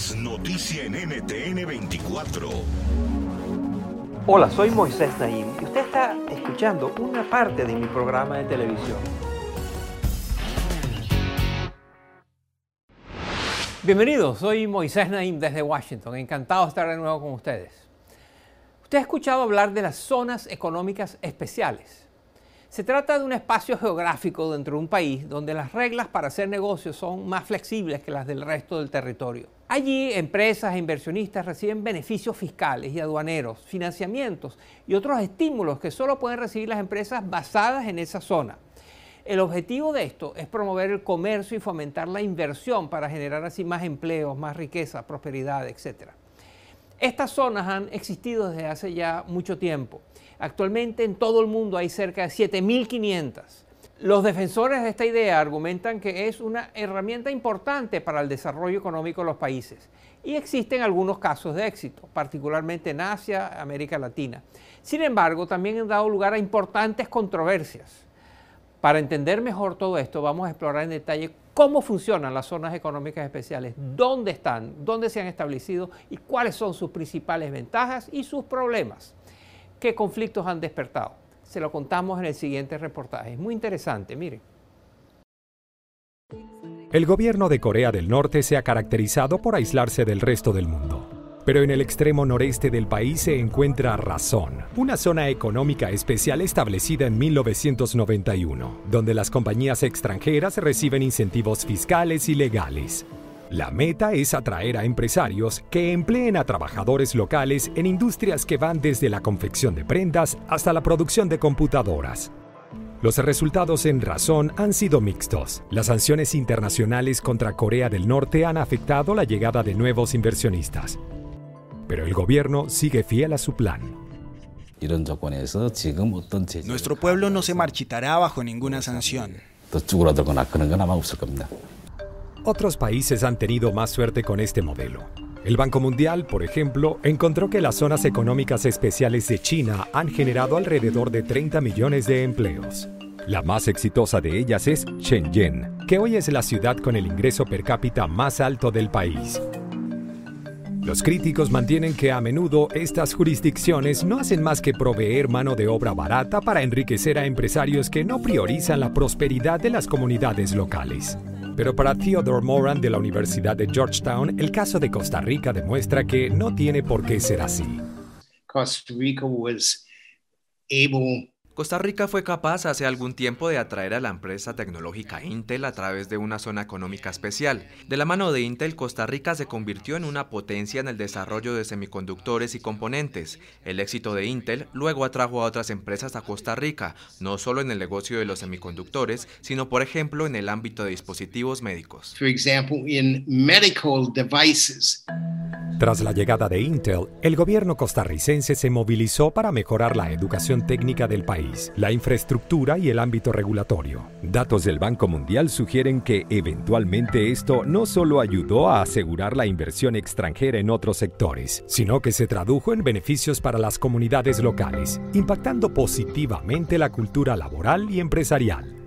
es noticia en NTN 24. Hola, soy Moisés Naim y usted está escuchando una parte de mi programa de televisión. Bienvenidos, soy Moisés Naim desde Washington. Encantado de estar de nuevo con ustedes. Usted ha escuchado hablar de las zonas económicas especiales. Se trata de un espacio geográfico dentro de un país donde las reglas para hacer negocios son más flexibles que las del resto del territorio. Allí empresas e inversionistas reciben beneficios fiscales y aduaneros, financiamientos y otros estímulos que solo pueden recibir las empresas basadas en esa zona. El objetivo de esto es promover el comercio y fomentar la inversión para generar así más empleos, más riqueza, prosperidad, etc. Estas zonas han existido desde hace ya mucho tiempo Actualmente en todo el mundo hay cerca de 7.500. Los defensores de esta idea argumentan que es una herramienta importante para el desarrollo económico de los países y existen algunos casos de éxito, particularmente en Asia, América Latina. Sin embargo, también han dado lugar a importantes controversias. Para entender mejor todo esto, vamos a explorar en detalle cómo funcionan las zonas económicas especiales, dónde están, dónde se han establecido y cuáles son sus principales ventajas y sus problemas qué conflictos han despertado. Se lo contamos en el siguiente reportaje. Es muy interesante, mire. El gobierno de Corea del Norte se ha caracterizado por aislarse del resto del mundo. Pero en el extremo noreste del país se encuentra Razón, una zona económica especial establecida en 1991, donde las compañías extranjeras reciben incentivos fiscales y legales. La meta es atraer a empresarios que empleen a trabajadores locales en industrias que van desde la confección de prendas hasta la producción de computadoras. Los resultados en razón han sido mixtos. Las sanciones internacionales contra Corea del Norte han afectado la llegada de nuevos inversionistas. Pero el gobierno sigue fiel a su plan. Nuestro pueblo no se marchitará bajo ninguna sanción. Otros países han tenido más suerte con este modelo. El Banco Mundial, por ejemplo, encontró que las zonas económicas especiales de China han generado alrededor de 30 millones de empleos. La más exitosa de ellas es Shenzhen, que hoy es la ciudad con el ingreso per cápita más alto del país. Los críticos mantienen que a menudo estas jurisdicciones no hacen más que proveer mano de obra barata para enriquecer a empresarios que no priorizan la prosperidad de las comunidades locales. Pero para Theodore Moran de la Universidad de Georgetown, el caso de Costa Rica demuestra que no tiene por qué ser así. Costa Rica was able Costa Rica fue capaz hace algún tiempo de atraer a la empresa tecnológica Intel a través de una zona económica especial. De la mano de Intel, Costa Rica se convirtió en una potencia en el desarrollo de semiconductores y componentes. El éxito de Intel luego atrajo a otras empresas a Costa Rica, no solo en el negocio de los semiconductores, sino por ejemplo en el ámbito de dispositivos médicos. Tras la llegada de Intel, el gobierno costarricense se movilizó para mejorar la educación técnica del país la infraestructura y el ámbito regulatorio. Datos del Banco Mundial sugieren que eventualmente esto no solo ayudó a asegurar la inversión extranjera en otros sectores, sino que se tradujo en beneficios para las comunidades locales, impactando positivamente la cultura laboral y empresarial.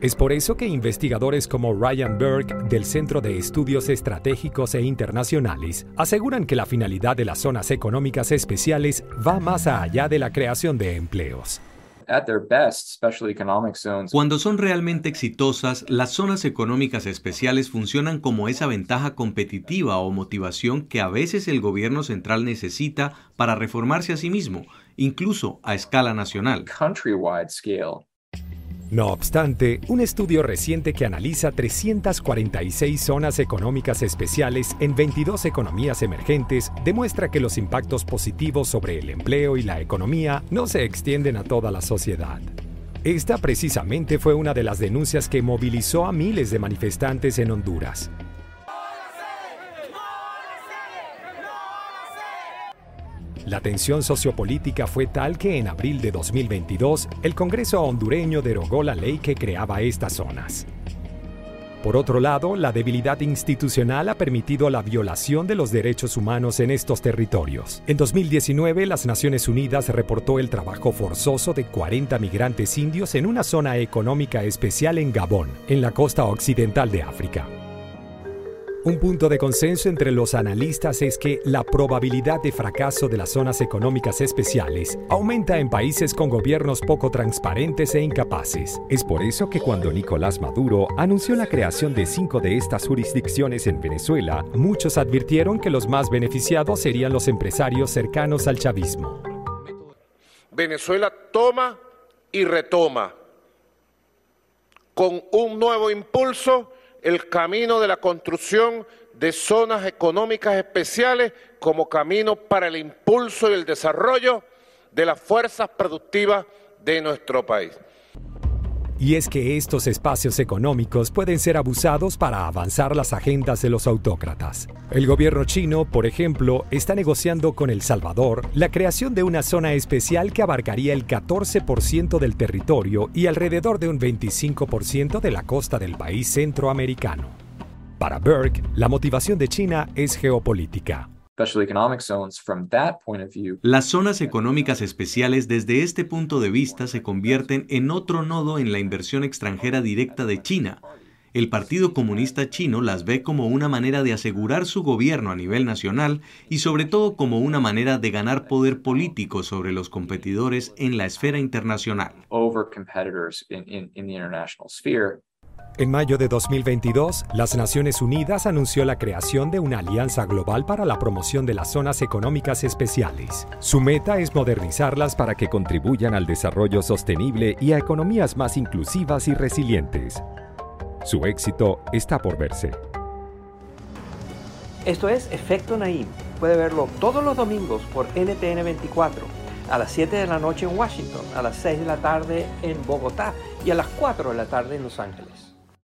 Es por eso que investigadores como Ryan Burke del Centro de Estudios Estratégicos e Internacionales aseguran que la finalidad de las zonas económicas especiales va más allá de la creación de empleos. Cuando son realmente exitosas, las zonas económicas especiales funcionan como esa ventaja competitiva o motivación que a veces el gobierno central necesita para reformarse a sí mismo, incluso a escala nacional. No obstante, un estudio reciente que analiza 346 zonas económicas especiales en 22 economías emergentes demuestra que los impactos positivos sobre el empleo y la economía no se extienden a toda la sociedad. Esta precisamente fue una de las denuncias que movilizó a miles de manifestantes en Honduras. La tensión sociopolítica fue tal que en abril de 2022 el Congreso hondureño derogó la ley que creaba estas zonas. Por otro lado, la debilidad institucional ha permitido la violación de los derechos humanos en estos territorios. En 2019, las Naciones Unidas reportó el trabajo forzoso de 40 migrantes indios en una zona económica especial en Gabón, en la costa occidental de África. Un punto de consenso entre los analistas es que la probabilidad de fracaso de las zonas económicas especiales aumenta en países con gobiernos poco transparentes e incapaces. Es por eso que cuando Nicolás Maduro anunció la creación de cinco de estas jurisdicciones en Venezuela, muchos advirtieron que los más beneficiados serían los empresarios cercanos al chavismo. Venezuela toma y retoma con un nuevo impulso el camino de la construcción de zonas económicas especiales como camino para el impulso y el desarrollo de las fuerzas productivas de nuestro país. Y es que estos espacios económicos pueden ser abusados para avanzar las agendas de los autócratas. El gobierno chino, por ejemplo, está negociando con El Salvador la creación de una zona especial que abarcaría el 14% del territorio y alrededor de un 25% de la costa del país centroamericano. Para Burke, la motivación de China es geopolítica. Las zonas económicas especiales desde este punto de vista se convierten en otro nodo en la inversión extranjera directa de China. El Partido Comunista Chino las ve como una manera de asegurar su gobierno a nivel nacional y sobre todo como una manera de ganar poder político sobre los competidores en la esfera internacional. En mayo de 2022, las Naciones Unidas anunció la creación de una alianza global para la promoción de las zonas económicas especiales. Su meta es modernizarlas para que contribuyan al desarrollo sostenible y a economías más inclusivas y resilientes. Su éxito está por verse. Esto es Efecto Naim. Puede verlo todos los domingos por NTN 24, a las 7 de la noche en Washington, a las 6 de la tarde en Bogotá y a las 4 de la tarde en Los Ángeles.